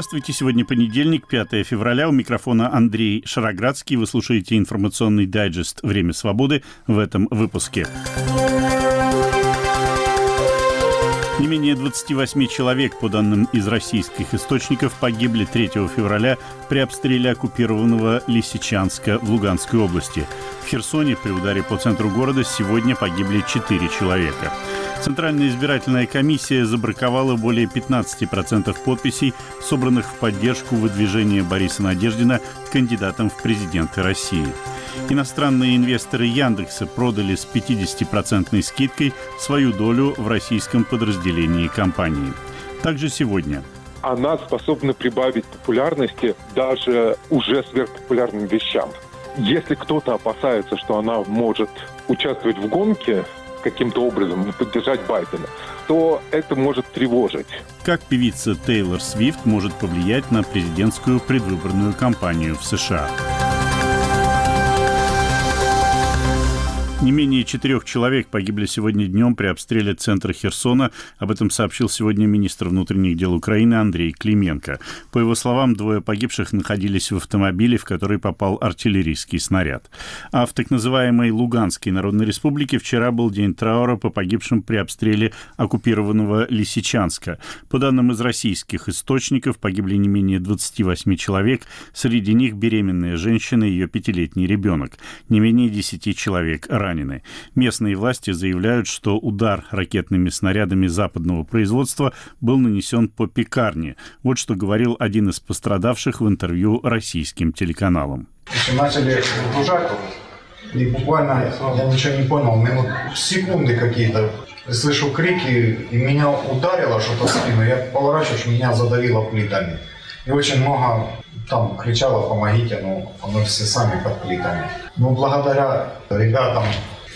Здравствуйте, сегодня понедельник, 5 февраля. У микрофона Андрей Шароградский. Вы слушаете информационный дайджест «Время свободы» в этом выпуске. Не менее 28 человек, по данным из российских источников, погибли 3 февраля при обстреле оккупированного Лисичанска в Луганской области. В Херсоне при ударе по центру города сегодня погибли 4 человека. Центральная избирательная комиссия забраковала более 15% подписей, собранных в поддержку выдвижения Бориса Надеждина кандидатом в президенты России. Иностранные инвесторы Яндекса продали с 50% скидкой свою долю в российском подразделении компании. Также сегодня она способна прибавить популярности даже уже сверхпопулярным вещам. Если кто-то опасается, что она может участвовать в гонке, каким-то образом не поддержать Байдена, то это может тревожить. Как певица Тейлор Свифт может повлиять на президентскую предвыборную кампанию в США? Не менее четырех человек погибли сегодня днем при обстреле центра Херсона. Об этом сообщил сегодня министр внутренних дел Украины Андрей Клименко. По его словам, двое погибших находились в автомобиле, в который попал артиллерийский снаряд. А в так называемой Луганской Народной Республике вчера был день траура по погибшим при обстреле оккупированного Лисичанска. По данным из российских источников, погибли не менее 28 человек. Среди них беременная женщина и ее пятилетний ребенок. Не менее 10 человек ранены ранены. Местные власти заявляют, что удар ракетными снарядами западного производства был нанесен по пекарне. Вот что говорил один из пострадавших в интервью российским телеканалам. Начали окружать, и буквально я ничего не понял, минут секунды какие-то. Слышу крики, и меня ударило что-то в спину. Я поворачиваюсь, меня задавило плитами. И очень много там кричало «помогите», но мы все сами под плитами. Но благодаря ребятам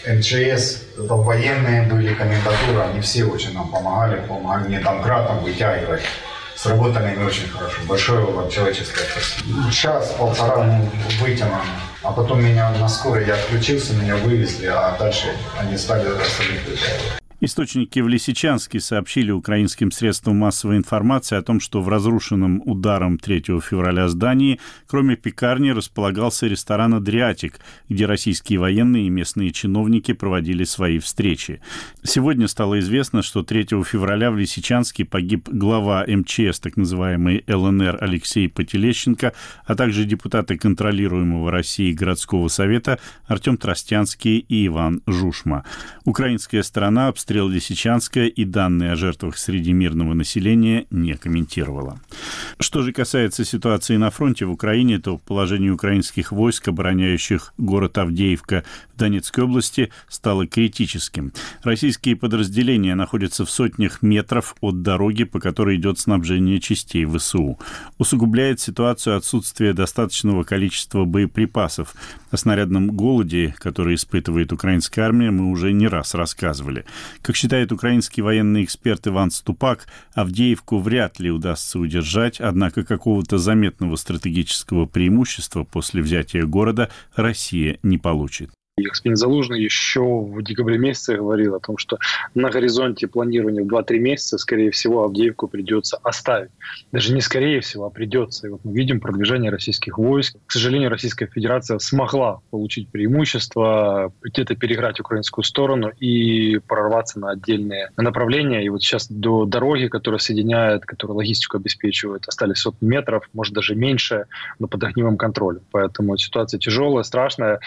МЧС, там военные были, комендатура, они все очень нам помогали, помогали мне там гратом вытягивать. Сработали они очень хорошо. Большое вам человеческое спасибо. Час-полтора мы вытянули. А потом меня на скорой, я отключился, меня вывезли, а дальше они стали остальных вытягивать. Источники в Лисичанске сообщили украинским средствам массовой информации о том, что в разрушенном ударом 3 февраля здании, кроме пекарни, располагался ресторан «Адриатик», где российские военные и местные чиновники проводили свои встречи. Сегодня стало известно, что 3 февраля в Лисичанске погиб глава МЧС, так называемый ЛНР Алексей Потелещенко, а также депутаты контролируемого России городского совета Артем Тростянский и Иван Жушма. Украинская сторона обстреляла обстрел Лисичанска и данные о жертвах среди мирного населения не комментировала. Что же касается ситуации на фронте в Украине, то положение украинских войск, обороняющих город Авдеевка в Донецкой области, стало критическим. Российские подразделения находятся в сотнях метров от дороги, по которой идет снабжение частей ВСУ. Усугубляет ситуацию отсутствие достаточного количества боеприпасов. О снарядном голоде, который испытывает украинская армия, мы уже не раз рассказывали. Как считает украинский военный эксперт Иван Ступак, Авдеевку вряд ли удастся удержать, однако какого-то заметного стратегического преимущества после взятия города Россия не получит. Господин Залужный еще в декабре месяце говорил о том, что на горизонте планирования в 2-3 месяца, скорее всего, Авдеевку придется оставить. Даже не скорее всего, а придется. И вот мы видим продвижение российских войск. К сожалению, Российская Федерация смогла получить преимущество, где-то переиграть украинскую сторону и прорваться на отдельные направления. И вот сейчас до дороги, которая соединяет, которая логистику обеспечивает, остались сотни метров, может даже меньше, но под огневым контролем. Поэтому ситуация тяжелая, страшная.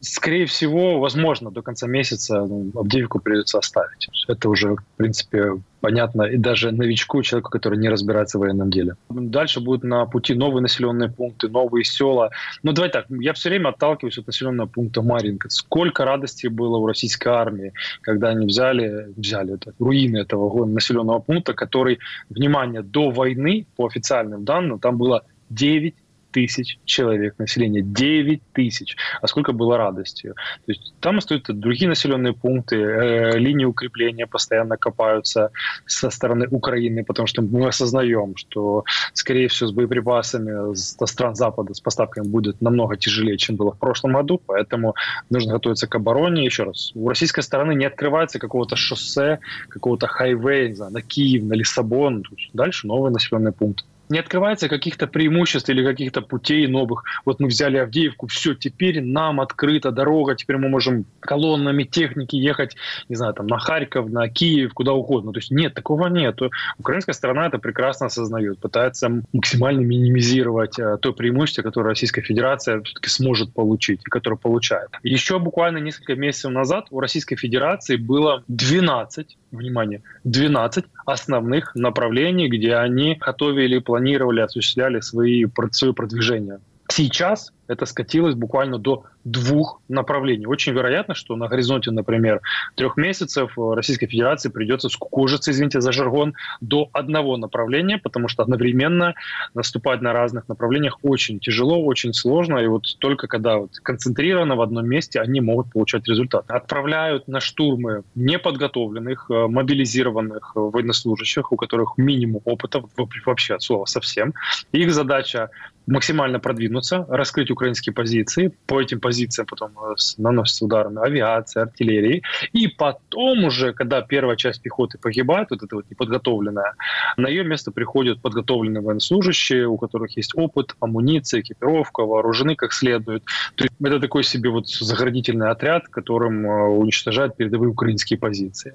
Скорее всего, всего, возможно, до конца месяца ну, Авдеевку придется оставить. Это уже, в принципе, понятно и даже новичку, человеку, который не разбирается в военном деле. Дальше будут на пути новые населенные пункты, новые села. Ну, давай так, я все время отталкиваюсь от населенного пункта Маринка. Сколько радости было у российской армии, когда они взяли, взяли это, руины этого населенного пункта, который, внимание, до войны, по официальным данным, там было 9 тысяч человек населения. 9 тысяч. А сколько было радости. То есть там остаются другие населенные пункты, э, линии укрепления постоянно копаются со стороны Украины, потому что мы осознаем, что, скорее всего, с боеприпасами со стран Запада, с поставками будет намного тяжелее, чем было в прошлом году, поэтому нужно готовиться к обороне. Еще раз, у российской стороны не открывается какого-то шоссе, какого-то хайвея, не знаю, на Киев, на Лиссабон. Дальше новые населенные пункты. Не открывается каких-то преимуществ или каких-то путей новых. Вот мы взяли Авдеевку, все, теперь нам открыта дорога, теперь мы можем колоннами техники ехать, не знаю, там на Харьков, на Киев, куда угодно. То есть нет, такого нет. Украинская сторона это прекрасно осознает, пытается максимально минимизировать э, то преимущество, которое Российская Федерация все-таки сможет получить и которое получает. Еще буквально несколько месяцев назад у Российской Федерации было 12 внимание, 12 основных направлений, где они готовили, планировали, осуществляли свои, свое продвижение. Сейчас это скатилось буквально до двух направлений. Очень вероятно, что на горизонте, например, трех месяцев Российской Федерации придется скукожиться, извините за жаргон, до одного направления, потому что одновременно наступать на разных направлениях очень тяжело, очень сложно, и вот только когда вот концентрировано в одном месте, они могут получать результат. Отправляют на штурмы неподготовленных, э, мобилизированных военнослужащих, у которых минимум опыта вообще от слова совсем. Их задача максимально продвинуться, раскрыть украинские позиции, по этим позициям потом э, наносятся ударами авиации, артиллерии, и потом уже, когда первая часть пехоты погибает, вот эта вот неподготовленная, на ее место приходят подготовленные военнослужащие, у которых есть опыт, амуниция, экипировка, вооружены как следует. То есть это такой себе вот заградительный отряд, которым э, уничтожают передовые украинские позиции.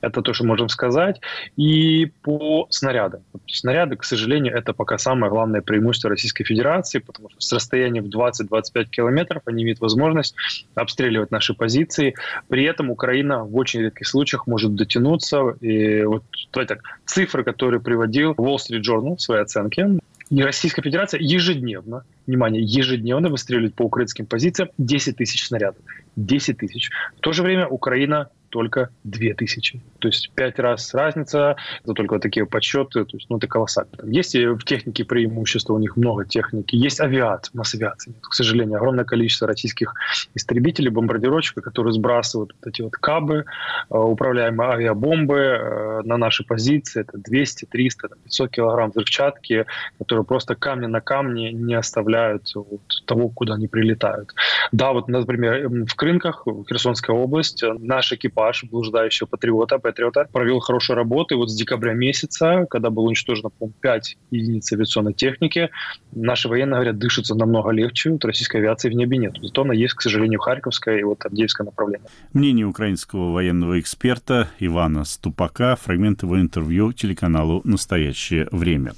Это то, что можем сказать. И по снарядам. Снаряды, к сожалению, это пока самое главное преимущество Российской Федерации, потому что с расстояния в 20-25 километров они имеют возможность обстреливать наши позиции. При этом Украина в очень редких случаях может дотянуться. И вот давайте так, цифры, которые приводил Wall Street Journal в своей оценке, и Российская Федерация ежедневно, внимание, ежедневно выстреливает по украинским позициям 10 тысяч снарядов. 10 тысяч. В то же время Украина только 2000. То есть пять раз разница, это только такие подсчеты, то есть, ну, это колоссально. Есть и в технике преимущества, у них много техники, есть авиация, у нас авиации нет. К сожалению, огромное количество российских истребителей, бомбардировщиков, которые сбрасывают вот эти вот кабы, э, управляемые авиабомбы э, на наши позиции, это 200, 300, 500 килограмм взрывчатки, которые просто камни на камне не оставляют вот того, куда они прилетают. Да, вот, например, в Крынках, Херсонская область, наш экипаж блуждающего патриота, патриота провел работу. И вот с декабря месяца, когда было уничтожено, по 5 единиц авиационной техники, наши военные говорят, дышится намного легче, вот российской авиации в небе нет. Зато она есть, к сожалению, Харьковское и вот Авдеевское направление. Мнение украинского военного эксперта Ивана Ступака, фрагмент его интервью телеканалу «Настоящее время».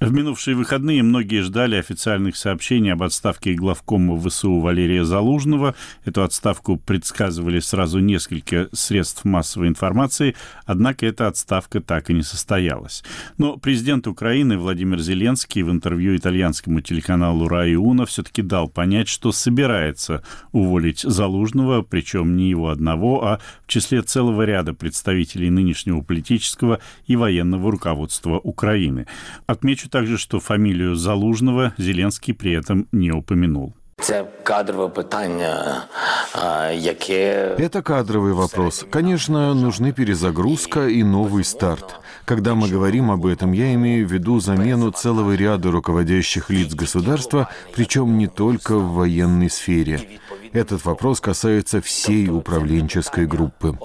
В минувшие выходные многие ждали официальных сообщений об отставке главкома ВСУ Валерия Залужного. Эту отставку предсказывали сразу несколько средств массовой информации, однако эта отставка так и не состоялась. Но президент Украины Владимир Зеленский в интервью итальянскому телеканалу «Раи Уна» все-таки дал понять, что собирается уволить Залужного, причем не его одного, а в числе целого ряда представителей нынешнего политического и военного руководства Украины. Отмечу также, что фамилию Залужного Зеленский при этом не упомянул. Это кадровый вопрос. Конечно, нужны перезагрузка и новый старт. Когда мы говорим об этом, я имею в виду замену целого ряда руководящих лиц государства, причем не только в военной сфере. Этот вопрос касается всей управленческой группы.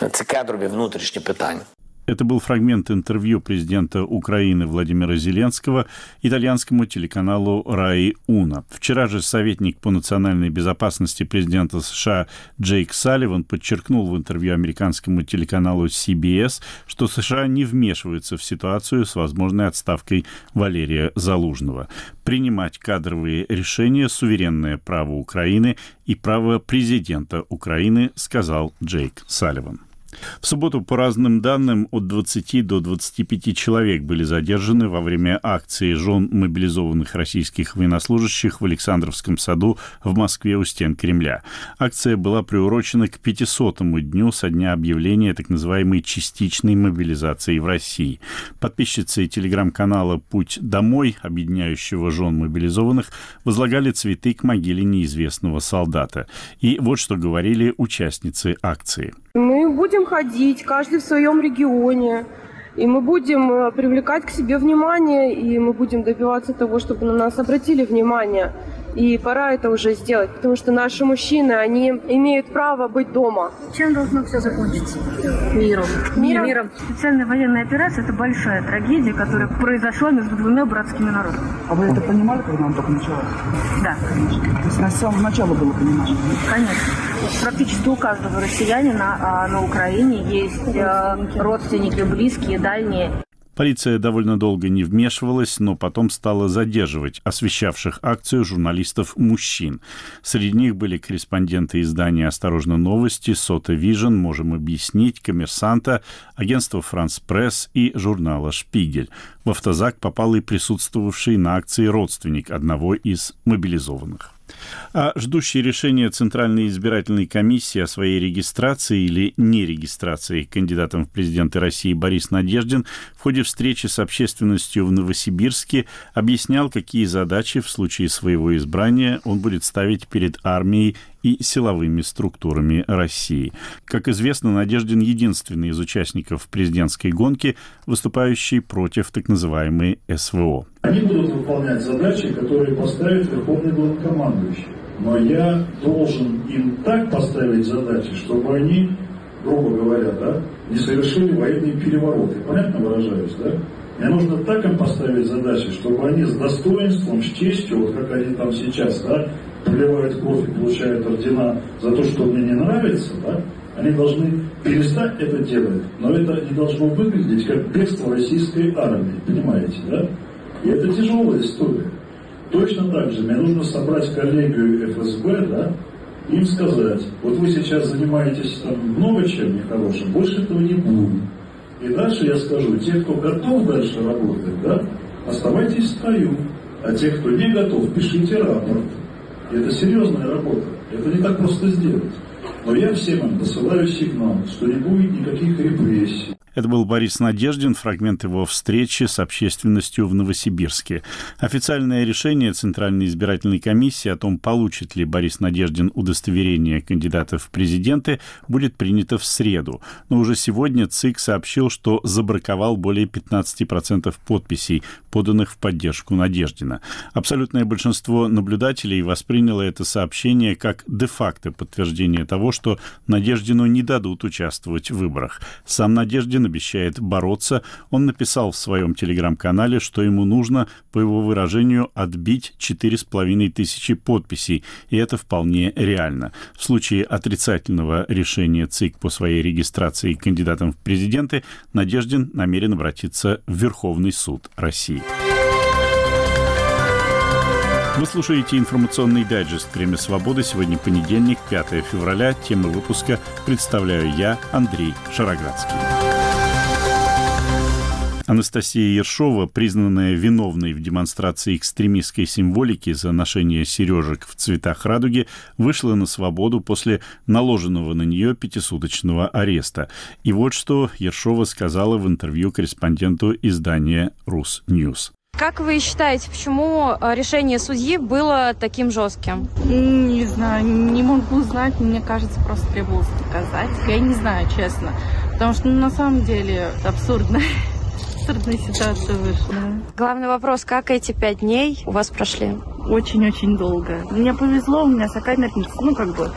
Это кадрові внутрішні питання. Это был фрагмент интервью президента Украины Владимира Зеленского итальянскому телеканалу «Раи Уна». Вчера же советник по национальной безопасности президента США Джейк Салливан подчеркнул в интервью американскому телеканалу CBS, что США не вмешиваются в ситуацию с возможной отставкой Валерия Залужного. Принимать кадровые решения – суверенное право Украины и право президента Украины, сказал Джейк Салливан. В субботу, по разным данным, от 20 до 25 человек были задержаны во время акции жен мобилизованных российских военнослужащих в Александровском саду в Москве у стен Кремля. Акция была приурочена к 500-му дню со дня объявления так называемой частичной мобилизации в России. Подписчицы телеграм-канала «Путь домой», объединяющего жен мобилизованных, возлагали цветы к могиле неизвестного солдата. И вот что говорили участницы акции. Мы будем ходить, каждый в своем регионе, и мы будем э, привлекать к себе внимание, и мы будем добиваться того, чтобы на нас обратили внимание. И пора это уже сделать, потому что наши мужчины, они имеют право быть дома. Чем должно все закончиться? Миром. Миром. Миром. Специальная военная операция – это большая трагедия, которая произошла между двумя братскими народами. А вы это понимали, когда она только началась? Да. То есть на самого начала было понимание? Конечно. Практически у каждого россиянина а, на Украине есть а, родственники, близкие, дальние. Полиция довольно долго не вмешивалась, но потом стала задерживать освещавших акцию журналистов-мужчин. Среди них были корреспонденты издания «Осторожно, новости», «Sota Vision», «Можем объяснить», «Коммерсанта», агентства «Франс Пресс» и журнала «Шпигель». В автозак попал и присутствовавший на акции родственник одного из мобилизованных. А ждущий решения Центральной избирательной комиссии о своей регистрации или нерегистрации кандидатом в президенты России Борис Надеждин в ходе встречи с общественностью в Новосибирске объяснял, какие задачи в случае своего избрания он будет ставить перед армией и силовыми структурами России. Как известно, Надеждин единственный из участников президентской гонки, выступающий против так называемой СВО. Они будут выполнять задачи, которые поставит Верховный главнокомандующий. Но я должен им так поставить задачи, чтобы они, грубо говоря, да, не совершили военные перевороты. Понятно выражаюсь, да? Мне нужно так им поставить задачи, чтобы они с достоинством, с честью, вот как они там сейчас, да, проливают кровь и получают ордена за то, что мне не нравится, да, они должны перестать это делать, но это не должно выглядеть как бегство российской армии, понимаете, да? И это тяжелая история. Точно так же мне нужно собрать коллегию ФСБ, да, им сказать, вот вы сейчас занимаетесь там много чем нехорошим, больше этого не будет. И дальше я скажу, те, кто готов дальше работать, да, оставайтесь в строю. А те, кто не готов, пишите рапорт. И это серьезная работа. Это не так просто сделать. Но я всем им посылаю сигнал, что не будет никаких репрессий. Это был Борис Надеждин, фрагмент его встречи с общественностью в Новосибирске. Официальное решение Центральной избирательной комиссии о том, получит ли Борис Надеждин удостоверение кандидата в президенты, будет принято в среду. Но уже сегодня ЦИК сообщил, что забраковал более 15% подписей, поданных в поддержку Надеждина. Абсолютное большинство наблюдателей восприняло это сообщение как де-факто подтверждение того, что Надеждину не дадут участвовать в выборах. Сам Надеждин обещает бороться. Он написал в своем телеграм-канале, что ему нужно, по его выражению, отбить 4,5 тысячи подписей, и это вполне реально. В случае отрицательного решения ЦИК по своей регистрации кандидатом в президенты, Надеждин намерен обратиться в Верховный суд России. Вы слушаете информационный дайджест «Время свободы». Сегодня понедельник, 5 февраля. Темы выпуска представляю я, Андрей Шароградский. Анастасия Ершова, признанная виновной в демонстрации экстремистской символики за ношение сережек в цветах радуги, вышла на свободу после наложенного на нее пятисуточного ареста. И вот что Ершова сказала в интервью корреспонденту издания «Rus News». Как вы считаете, почему э, решение судьи было таким жестким? Не знаю, не могу знать. Мне кажется, просто требовалось доказать. Я не знаю, честно. Потому что ну, на самом деле это абсурдно абсурдная ситуация вышла. Главный вопрос, как эти пять дней у вас прошли? Очень-очень долго. Мне повезло, у меня сокамерницы, ну, как бы,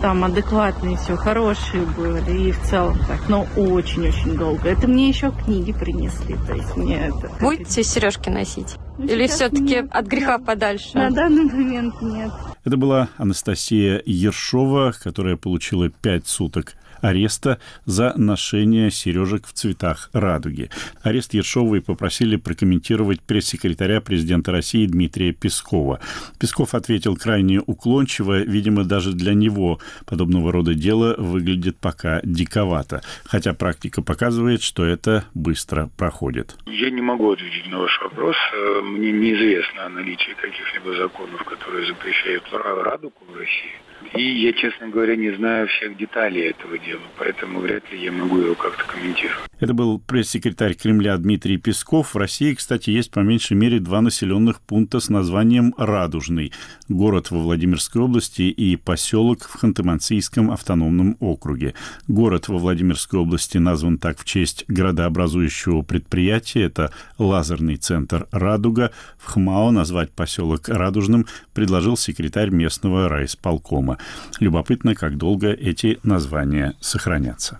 там адекватные все, хорошие были, и в целом так, но очень-очень долго. Это мне еще книги принесли, то есть мне это... Будете сережки носить? Ну, Или все-таки от греха подальше? На данный момент нет. Это была Анастасия Ершова, которая получила пять суток ареста за ношение сережек в цветах радуги. Арест Ершовой попросили прокомментировать пресс-секретаря президента России Дмитрия Пескова. Песков ответил крайне уклончиво, видимо, даже для него подобного рода дело выглядит пока диковато, хотя практика показывает, что это быстро проходит. Я не могу ответить на ваш вопрос. Мне неизвестно о наличии каких-либо законов, которые запрещают радугу в России. И я, честно говоря, не знаю всех деталей этого дела поэтому вряд ли я могу его как-то комментировать. Это был пресс-секретарь Кремля Дмитрий Песков. В России, кстати, есть по меньшей мере два населенных пункта с названием Радужный. Город во Владимирской области и поселок в Ханты-Мансийском автономном округе. Город во Владимирской области назван так в честь градообразующего предприятия. Это лазерный центр «Радуга». В ХМАО назвать поселок Радужным предложил секретарь местного райисполкома. Любопытно, как долго эти названия сохранятся.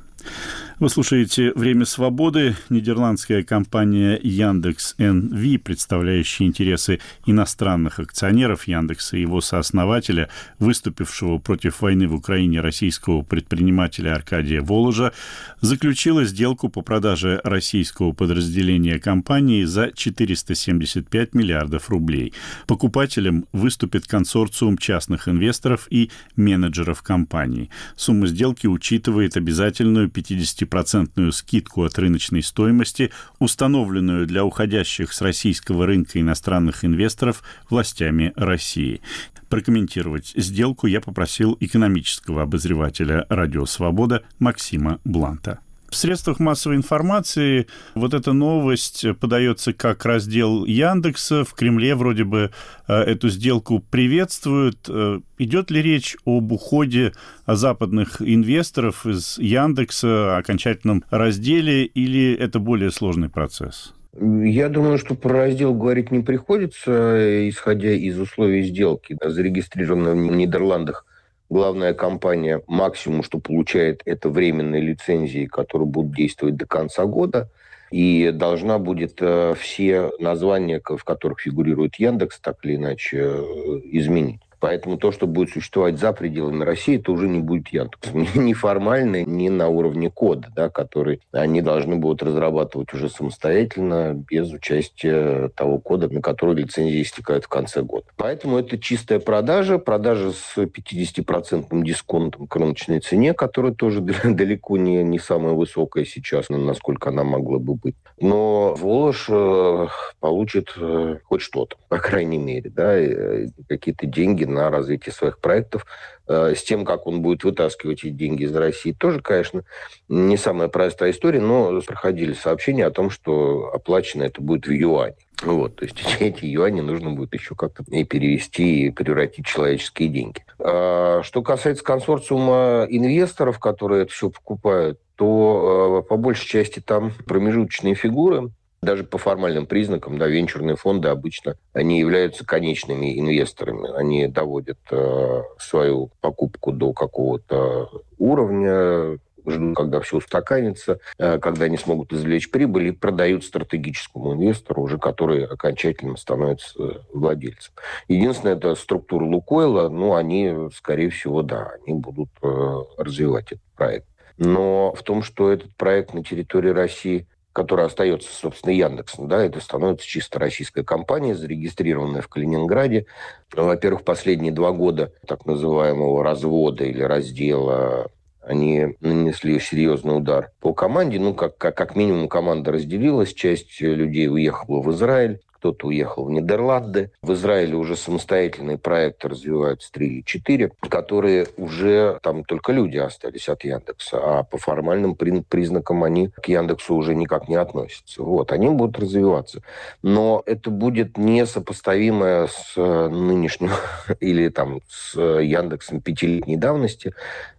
Вы слушаете «Время свободы». Нидерландская компания Яндекс НВ, представляющая интересы иностранных акционеров Яндекса и его сооснователя, выступившего против войны в Украине российского предпринимателя Аркадия Воложа, заключила сделку по продаже российского подразделения компании за 475 миллиардов рублей. Покупателем выступит консорциум частных инвесторов и менеджеров компании. Сумма сделки учитывает обязательную 50 10% скидку от рыночной стоимости, установленную для уходящих с российского рынка иностранных инвесторов властями России. Прокомментировать сделку я попросил экономического обозревателя «Радио Свобода» Максима Бланта. В средствах массовой информации вот эта новость подается как раздел Яндекса. В Кремле вроде бы э, эту сделку приветствуют. Э, идет ли речь об уходе западных инвесторов из Яндекса, окончательном разделе, или это более сложный процесс? Я думаю, что про раздел говорить не приходится, исходя из условий сделки, зарегистрированной в Нидерландах главная компания максимум, что получает, это временные лицензии, которые будут действовать до конца года. И должна будет э, все названия, в которых фигурирует Яндекс, так или иначе э, изменить. Поэтому то, что будет существовать за пределами России, это уже не будет Яндекс. Ни формально, ни на уровне кода, да, который они должны будут разрабатывать уже самостоятельно, без участия того кода, на который лицензии истекают в конце года. Поэтому это чистая продажа, продажа с 50% дисконтом к рыночной цене, которая тоже далеко не, не самая высокая сейчас, насколько она могла бы быть. Но Волож э, получит э, хоть что-то, по крайней мере, да, э, какие-то деньги на развитие своих проектов. Э, с тем, как он будет вытаскивать эти деньги из России, тоже, конечно, не самая простая история, но проходили сообщения о том, что оплачено это будет в юане. Вот, то есть эти юани нужно будет еще как-то и перевести, и превратить в человеческие деньги. А, что касается консорциума инвесторов, которые это все покупают, то э, по большей части там промежуточные фигуры, даже по формальным признакам, да, венчурные фонды обычно они являются конечными инвесторами. Они доводят э, свою покупку до какого-то уровня, ждут, когда все устаканится, э, когда они смогут извлечь прибыль и продают стратегическому инвестору, уже который окончательно становится владельцем. Единственное, это структура Лукойла, ну, они, скорее всего, да, они будут э, развивать этот проект. Но в том, что этот проект на территории России которая остается, собственно, Яндексом, да, это становится чисто российская компания, зарегистрированная в Калининграде. Во-первых, последние два года так называемого развода или раздела они нанесли серьезный удар по команде. Ну, как, как, как минимум, команда разделилась. Часть людей уехала в Израиль, кто-то уехал в Нидерланды. В Израиле уже самостоятельные проекты развиваются 3 или 4, которые уже там только люди остались от Яндекса, а по формальным признакам они к Яндексу уже никак не относятся. Вот, они будут развиваться. Но это будет не сопоставимое с э, нынешним или там с Яндексом пятилетней давности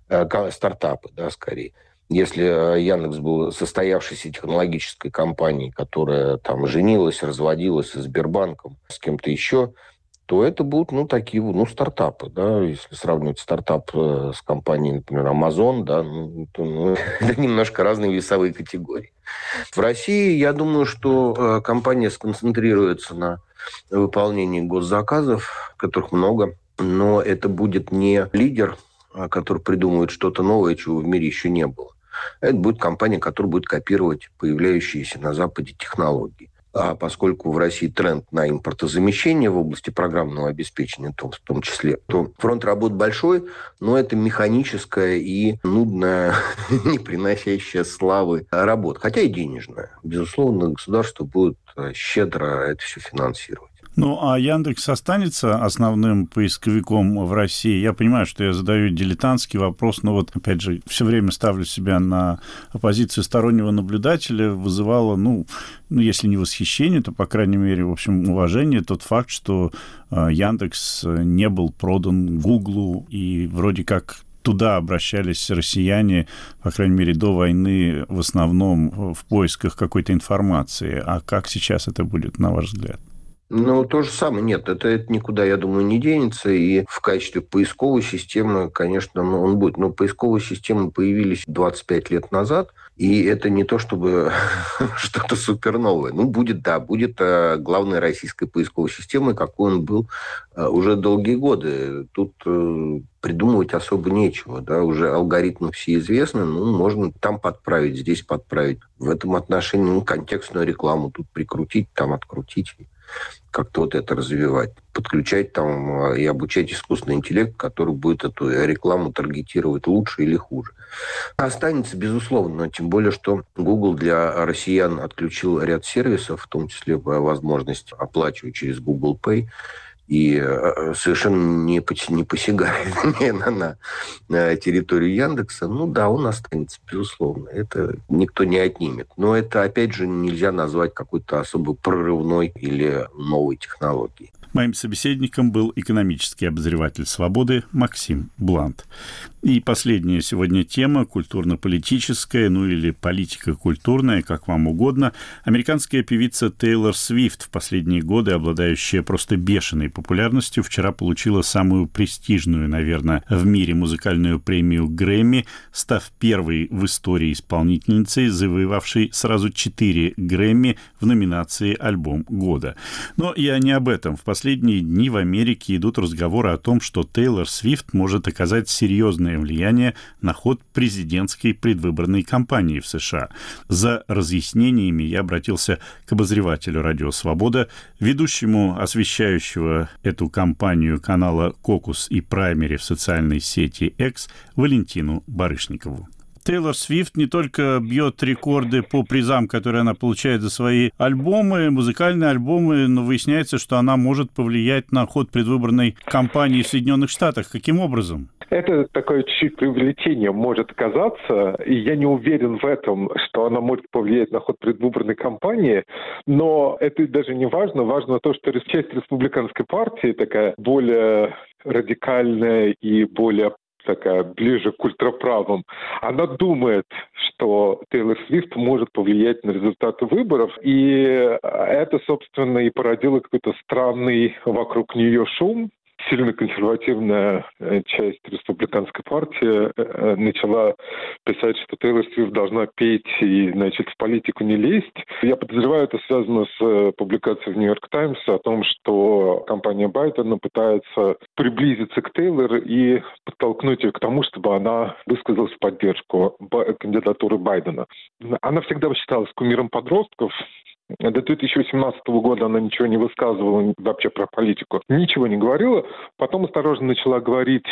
э, стартапы, да, скорее. Если э, Яндекс был состоявшейся технологической компанией, которая там женилась, разводилась с Сбербанком, с кем-то еще, то это будут, ну, такие, ну, стартапы, да, если сравнивать стартап э, с компанией, например, Amazon, да, ну, то, ну, это немножко разные весовые категории. В России, я думаю, что э, компания сконцентрируется на выполнении госзаказов, которых много, но это будет не лидер, который придумывает что-то новое, чего в мире еще не было. Это будет компания, которая будет копировать появляющиеся на Западе технологии. А поскольку в России тренд на импортозамещение в области программного обеспечения в том числе, то фронт работ большой, но это механическая и нудная, не приносящая славы работа, хотя и денежная. Безусловно, государство будет э, щедро это все финансировать. Ну, а Яндекс останется основным поисковиком в России? Я понимаю, что я задаю дилетантский вопрос, но вот, опять же, все время ставлю себя на позицию стороннего наблюдателя, вызывало, ну, ну, если не восхищение, то, по крайней мере, в общем, уважение тот факт, что э, Яндекс не был продан Гуглу, и вроде как туда обращались россияне, по крайней мере, до войны, в основном в поисках какой-то информации. А как сейчас это будет, на ваш взгляд? Ну, то же самое. Нет, это, это никуда, я думаю, не денется. И в качестве поисковой системы, конечно, ну, он будет. Но поисковые системы появились 25 лет назад, и это не то, чтобы что-то суперновое. Ну, будет, да, будет э, главной российской поисковой системой, какой он был э, уже долгие годы. Тут э, придумывать особо нечего. Да? Уже алгоритмы все известны, ну, можно там подправить, здесь подправить. В этом отношении ну, контекстную рекламу тут прикрутить, там открутить как-то вот это развивать, подключать там а, и обучать искусственный интеллект, который будет эту рекламу таргетировать лучше или хуже. Останется, безусловно, но тем более, что Google для россиян отключил ряд сервисов, в том числе возможность оплачивать через Google Pay, и э, совершенно не, не посягает на, на, территорию Яндекса, ну да, он останется, безусловно. Это никто не отнимет. Но это, опять же, нельзя назвать какой-то особо прорывной или новой технологией. Моим собеседником был экономический обозреватель «Свободы» Максим Блант. И последняя сегодня тема, культурно-политическая, ну или политика-культурная, как вам угодно. Американская певица Тейлор Свифт, в последние годы обладающая просто бешеной популярностью, вчера получила самую престижную, наверное, в мире музыкальную премию Грэмми, став первой в истории исполнительницей, завоевавшей сразу четыре Грэмми в номинации «Альбом года». Но я не об этом. В последние дни в Америке идут разговоры о том, что Тейлор Свифт может оказать серьезное влияние на ход президентской предвыборной кампании в США. За разъяснениями я обратился к обозревателю «Радио Свобода», ведущему освещающего эту кампанию канала «Кокус» и «Праймери» в социальной сети X Валентину Барышникову. Тейлор Свифт не только бьет рекорды по призам, которые она получает за свои альбомы, музыкальные альбомы, но выясняется, что она может повлиять на ход предвыборной кампании в Соединенных Штатах. Каким образом? Это такое чуть преувеличение может казаться, и я не уверен в этом, что она может повлиять на ход предвыборной кампании, но это даже не важно. Важно то, что часть республиканской партии такая более радикальная и более такая ближе к ультраправым, она думает, что Тейлор Свифт может повлиять на результаты выборов. И это, собственно, и породило какой-то странный вокруг нее шум, сильно консервативная э, часть республиканской партии э, начала писать, что Тейлор Свифт должна петь и, значит, в политику не лезть. Я подозреваю, это связано с э, публикацией в «Нью-Йорк Таймс» о том, что компания Байдена пытается приблизиться к Тейлор и подтолкнуть ее к тому, чтобы она высказалась в поддержку кандидатуры Байдена. Она всегда считалась кумиром подростков, до 2018 года она ничего не высказывала вообще про политику, ничего не говорила. Потом осторожно начала говорить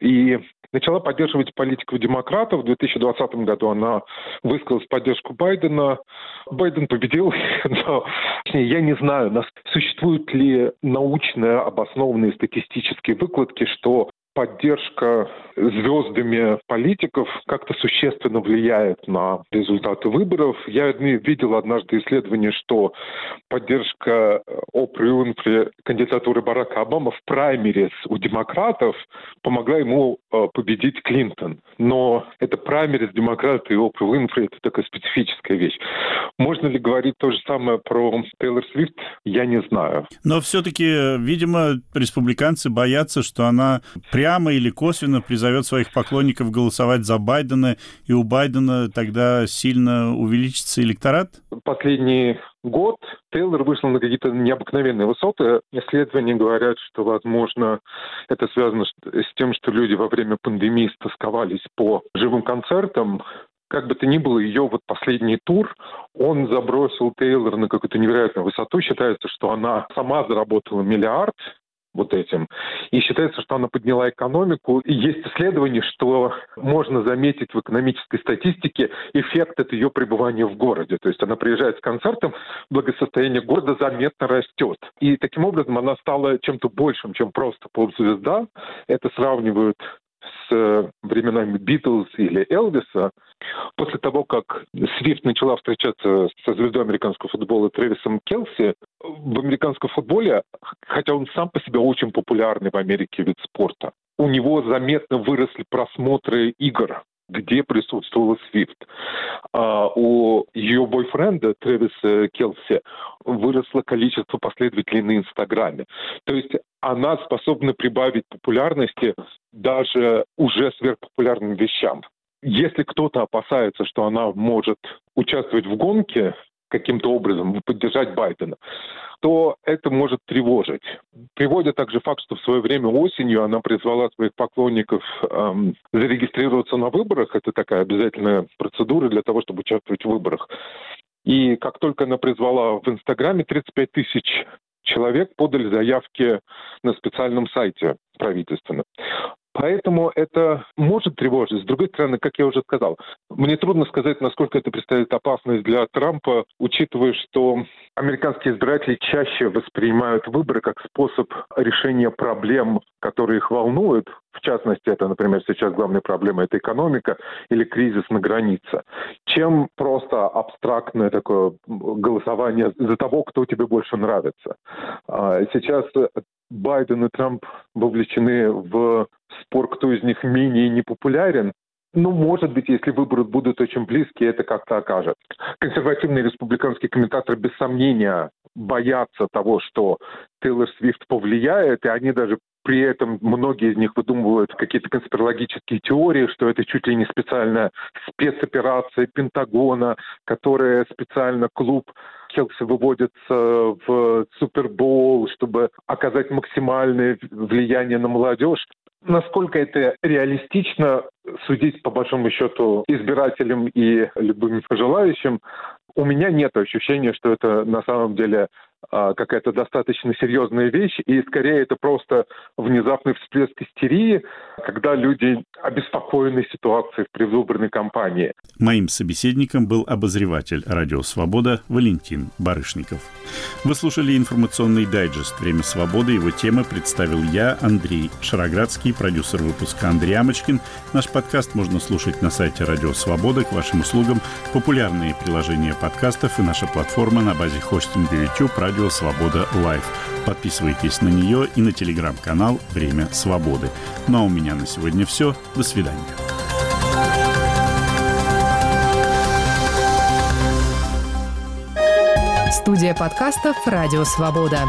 и начала поддерживать политику демократов. В 2020 году она высказалась в поддержку Байдена. Байден победил, но я не знаю, существуют ли научно обоснованные статистические выкладки, что поддержка звездами политиков как-то существенно влияет на результаты выборов. Я видел однажды исследование, что поддержка Опры Уинфри кандидатуры Барака Обама в праймерис у демократов помогла ему э, победить Клинтон. Но это праймерис демократы и Опры Уинфри – это такая специфическая вещь. Можно ли говорить то же самое про Тейлор Свифт, я не знаю. Но все-таки, видимо, республиканцы боятся, что она прямо или косвенно призовет своих поклонников голосовать за Байдена, и у Байдена тогда сильно увеличится электорат? Последний год Тейлор вышел на какие-то необыкновенные высоты. Исследования говорят, что, возможно, это связано с тем, что люди во время пандемии стосковались по живым концертам, как бы то ни было, ее вот последний тур, он забросил Тейлор на какую-то невероятную высоту. Считается, что она сама заработала миллиард вот этим. И считается, что она подняла экономику. И есть исследование, что можно заметить в экономической статистике эффект от ее пребывания в городе. То есть она приезжает с концертом, благосостояние города заметно растет. И таким образом она стала чем-то большим, чем просто поп-звезда. Это сравнивают с временами Битлз или Элвиса, после того, как Свифт начала встречаться со звездой американского футбола Трэвисом Келси, в американском футболе, хотя он сам по себе очень популярный в Америке вид спорта, у него заметно выросли просмотры игр где присутствовала Свифт. А у ее бойфренда Трэвиса Келси выросло количество последователей на Инстаграме. То есть она способна прибавить популярности даже уже сверхпопулярным вещам. Если кто-то опасается, что она может участвовать в гонке каким-то образом, поддержать Байдена, то это может тревожить. Приводит также факт, что в свое время осенью она призвала своих поклонников эм, зарегистрироваться на выборах. Это такая обязательная процедура для того, чтобы участвовать в выборах. И как только она призвала в Инстаграме 35 тысяч человек подали заявки на специальном сайте правительственном. Поэтому это может тревожить. С другой стороны, как я уже сказал, мне трудно сказать, насколько это представляет опасность для Трампа, учитывая, что американские избиратели чаще воспринимают выборы как способ решения проблем, которые их волнуют. В частности, это, например, сейчас главная проблема – это экономика или кризис на границе, чем просто абстрактное такое голосование за того, кто тебе больше нравится. А сейчас Байден и Трамп вовлечены в спор, кто из них менее непопулярен, ну, может быть, если выборы будут очень близкие, это как-то окажет. Консервативные республиканские комментаторы без сомнения боятся того, что Тейлор Свифт повлияет, и они даже при этом многие из них выдумывают какие-то конспирологические теории, что это чуть ли не специальная спецоперация Пентагона, которая специально клуб Челси выводится в Супербол, чтобы оказать максимальное влияние на молодежь. Насколько это реалистично, судить по большому счету избирателям и любым желающим, у меня нет ощущения, что это на самом деле какая-то достаточно серьезная вещь, и скорее это просто внезапный всплеск истерии, когда люди обеспокоены ситуацией в предвыборной кампании. Моим собеседником был обозреватель «Радио Свобода» Валентин Барышников. Вы слушали информационный дайджест «Время свободы». Его темы представил я, Андрей Шароградский, продюсер выпуска Андрей Амочкин. Наш подкаст можно слушать на сайте «Радио Свобода». К вашим услугам популярные приложения подкастов и наша платформа на базе хостинга YouTube «Радио Свобода Лайв». Подписывайтесь на нее и на телеграм-канал «Время свободы». Ну а у меня на сегодня все. До свидания. Студия подкастов «Радио Свобода».